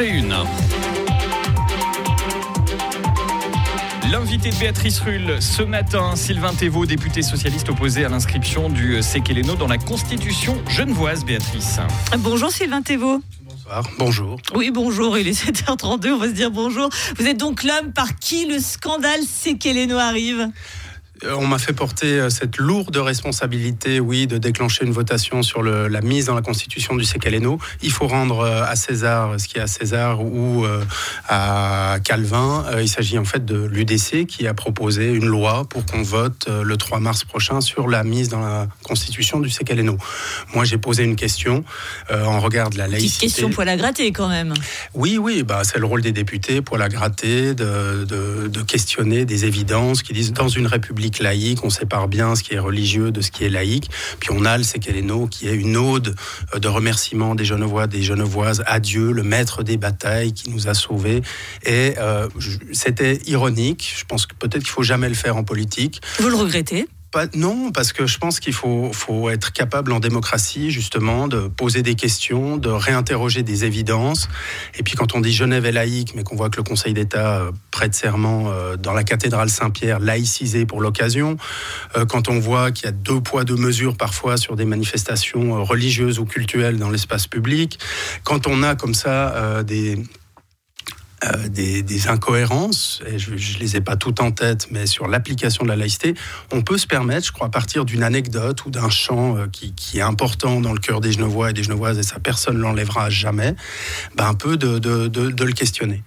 7h51. L'invité de Béatrice Rulle ce matin, Sylvain Thévaux, député socialiste opposé à l'inscription du Séqueléno dans la Constitution genevoise, Béatrice. Bonjour Sylvain Thévaux. Bonsoir, bonjour. Oui, bonjour, il est 7h32, on va se dire bonjour. Vous êtes donc l'homme par qui le scandale Séqueléno arrive? On m'a fait porter euh, cette lourde responsabilité, oui, de déclencher une votation sur le- la mise dans la constitution du Sécaléno. Il faut rendre euh, à César ce qui est à César ou euh, à Calvin. Euh, Il s'agit en fait de l'UDC qui a proposé une loi pour qu'on vote euh, le 3 mars prochain sur la mise dans la constitution du Sécaléno. Moi, j'ai posé une question euh, en regard de la Petite laïcité. question poil à gratter quand même. Oui, oui, bah, c'est le rôle des députés pour la gratter, de, de- de questionner des évidences qui disent dans une république laïque, on sépare bien ce qui est religieux de ce qui est laïque. Puis on a le Séqueléno qui est une ode euh, de remerciement des Genevois, des Genevoises à Dieu, le maître des batailles qui nous a sauvés. Et euh, c'était ironique. Je pense que peut-être qu'il faut jamais le faire en politique. Vous le regrettez? Non, parce que je pense qu'il faut, être capable en démocratie, justement, de poser des questions, de réinterroger des évidences. Et puis quand on dit Genève est laïque, mais qu'on voit que le Conseil d'État euh, prête serment euh, dans la cathédrale Saint-Pierre, laïcisée pour l'occasion, euh, quand on voit qu'il y a deux poids, deux mesures parfois sur des manifestations religieuses ou culturelles dans l'espace public, quand on a comme ça des euh, des, incohérences, et je ne les ai pas toutes en tête, mais sur l'application de la laïcité, on peut se permettre, je crois, à partir d'une anecdote ou d'un chant euh, qui, est important dans le cœur des Genevois et des Genevoises, et ça personne ne l'enlèvera jamais, ben, un peu de, le questionner.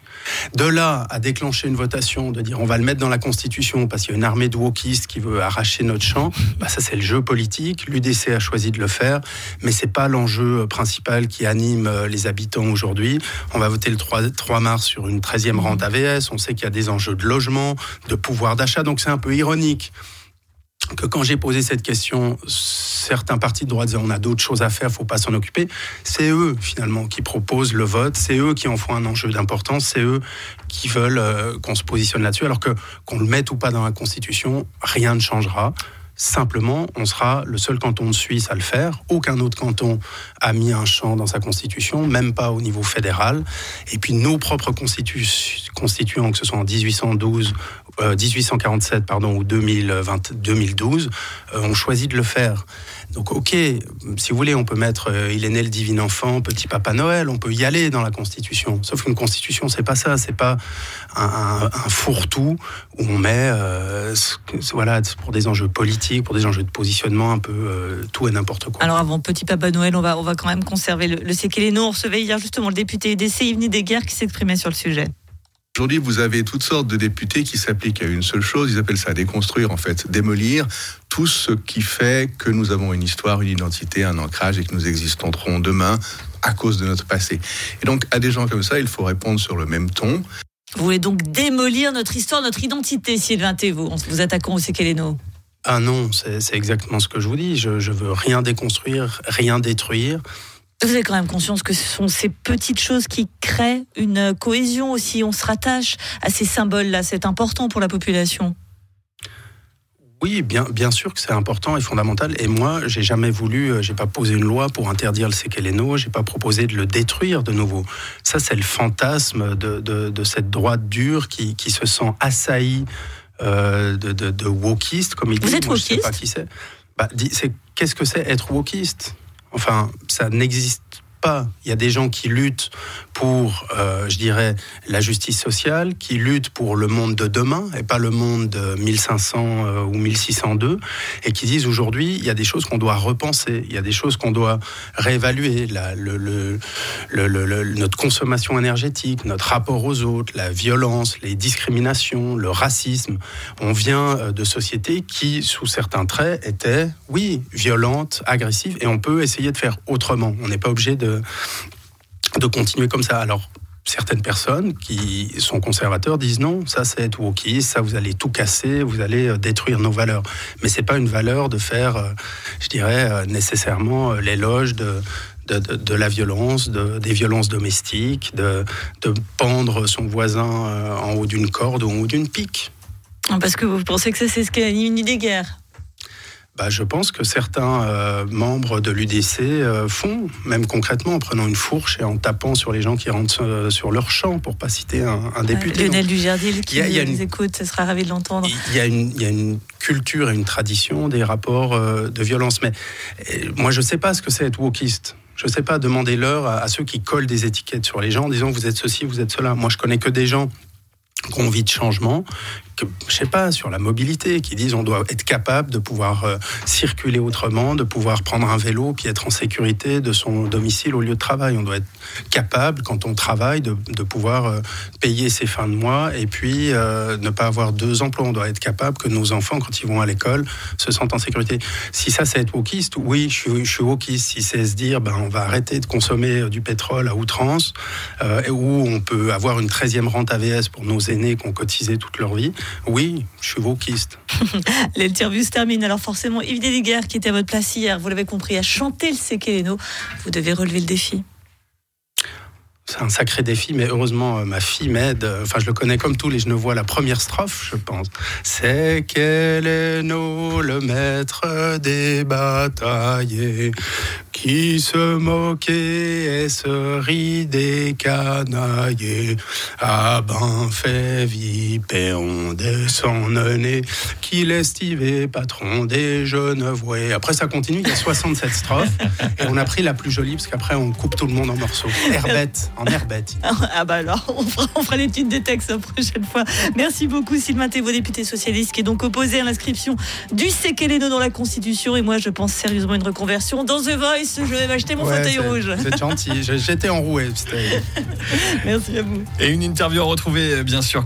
De là à déclencher une votation, de dire on va le mettre dans la Constitution parce qu'il y a une armée de wokistes qui veut arracher notre champ, ben, ça c'est le jeu politique. L'UDC a choisi de le faire, mais c'est pas l'enjeu principal qui anime euh, les habitants aujourd'hui. On va voter le 3, 3 mars sur une 13e rente AVS. On sait qu'il y a des enjeux de logement, de pouvoir d'achat, donc c'est un peu ironique que quand j'ai posé cette question, certains partis de droite disaient on a d'autres choses à faire, faut pas s'en occuper. C'est eux finalement qui proposent le vote, c'est eux qui en font un enjeu d'importance, c'est eux qui veulent euh, qu'on se positionne là-dessus, alors que qu'on le mette ou pas dans la Constitution, rien ne changera. Simplement, on sera le seul canton de Suisse à le faire. Aucun autre canton a mis un champ dans sa constitution, même pas au niveau fédéral. Et puis nos propres constitu- constituants, que ce soit en 1812, euh, 1847 pardon, ou 2020, 2012, euh, ont choisi de le faire. Donc, ok, si vous voulez, on peut mettre euh, Il est né le divin enfant, petit papa Noël, on peut y aller dans la Constitution. Sauf qu'une Constitution, c'est pas ça, c'est pas un, un- fourre-tout où on met, euh, voilà, pour des enjeux politiques, pour des enjeux de positionnement, un peu euh, tout et n'importe quoi. Alors avant Petit Papa Noël, on va, on va quand même conserver le, le Séqueléno. On recevait hier justement le député EDC, Yves Desguerres, qui s'exprimait sur le sujet. Aujourd'hui, vous avez toutes sortes de députés qui s'appliquent à une seule chose. Ils appellent ça déconstruire, en fait, démolir tout ce qui fait que nous avons une histoire, une identité, un ancrage et que nous existerons demain à cause de notre passé. Et donc, à des gens comme ça, il faut répondre sur le même ton. Vous voulez donc démolir notre histoire, notre identité, Sylvain Thévaux, en vous attaquant au Séqueléno Ah non, c'est exactement ce que je vous dis. Je, je veux rien déconstruire, rien détruire. Vous avez quand même conscience que ce sont ces petites choses qui créent une cohésion aussi. On se rattache à ces symboles-là. C'est important pour la population. Oui, bien, bien sûr que c'est important et fondamental. Et moi, j'ai jamais voulu, euh, j'ai pas posé une loi pour interdire le séqueléno, j'ai pas proposé de le détruire de nouveau. Ça, c'est le fantasme de, de, de cette droite dure qui, qui se sent assaillie de, de, de wokistes, comme il dit. Vous êtes Moi, je sais pas qui c'est. Bah, c'est Qu'est-ce que c'est être wokiste? Enfin, ça n'existe Il y a des gens qui luttent pour, euh, je dirais, la justice sociale, qui luttent pour le monde de demain et pas le monde de 1500 euh, ou 1602, et qui disent aujourd'hui, il y a des choses qu'on doit repenser, il y a des choses qu'on doit réévaluer, notre consommation énergétique, notre rapport aux autres, la violence, les discriminations, le racisme. On vient euh, de sociétés qui, sous certains traits, étaient, oui, violentes, agressives, et on peut essayer de faire autrement. On n'est pas obligé de, de continuer comme ça. Alors, certaines personnes qui sont conservateurs disent non, ça c'est être wokiste, ça vous allez tout casser, vous allez euh, détruire nos valeurs. Mais c'est pas une valeur de faire, euh, je dirais, euh, nécessairement euh, l'éloge de, de, la violence, de- des violences domestiques, de, de pendre son voisin euh, en haut d'une corde ou en haut d'une pique. Parce que vous pensez que ça, c'est ce une idée guerre. Bah, je pense que certains euh, membres de l'UDC euh, font, même concrètement, en prenant une fourche et en tapant sur les gens qui rentrent euh, sur leur champ, pour pas citer un, un député. Lionel Dugerdil qui y a, y a nous une, écoute, ce sera ravi de l'entendre. Il y, a une, il y a une culture et une tradition des rapports de violence. Mais moi, je sais pas ce que c'est être wokiste. Je sais pas, à, à, ceux qui collent des étiquettes sur les gens en disant vous êtes ceci, vous êtes cela. Moi, je connais que des gens qui ont envie de changement, je sais pas, sur la mobilité, qui disent on doit être capable de pouvoir euh, circuler autrement, de pouvoir prendre un vélo puis être en sécurité de son domicile au lieu de travail. On doit être capable, quand on travaille, de, de pouvoir euh, payer ses fins de mois et puis euh, ne pas avoir deux emplois. On doit être capable que nos enfants, quand ils vont à l'école, se sentent en sécurité. Si ça, c'est être wokiste, oui, je suis, je wokiste. Si c'est se dire, ben, on va arrêter de consommer du pétrole à outrance, où on peut avoir une 13e rente AVS pour nos aînés qui ont cotisé toute leur vie, oui, je suis. L'interview se termine. Alors forcément, Yves Dédiguer, qui était à votre place hier, vous l'avez compris, a chanté le Sekeleno. Vous devez relever le défi. C'est un sacré défi, mais heureusement, euh, ma fille m'aide. Enfin, je le connais comme tous les vois la première strophe, je pense. C'est Keleno, le maître des bataillés, qui se moquait et se rit des canaillés. Ah ben, fait vipéron de son nez, qu'il estivait patron des Genevois. Après, ça continue, il y a 67 strophes, et on a pris la plus jolie, parce qu'après, on coupe tout le monde en morceaux. Herbette en herbette. Ah bah alors, on fera, l'étude des textes la prochaine fois. Merci beaucoup Sylvain Thévaux, député socialiste, qui est donc opposé à l'inscription du Sekeleno dans la Constitution. Et moi, je pense sérieusement une reconversion dans The Voice. Je vais m'acheter mon Ouais, fauteuil rouge. C'est gentil, j'étais enroué. Merci à vous. Et une interview à retrouver, euh, bien sûr.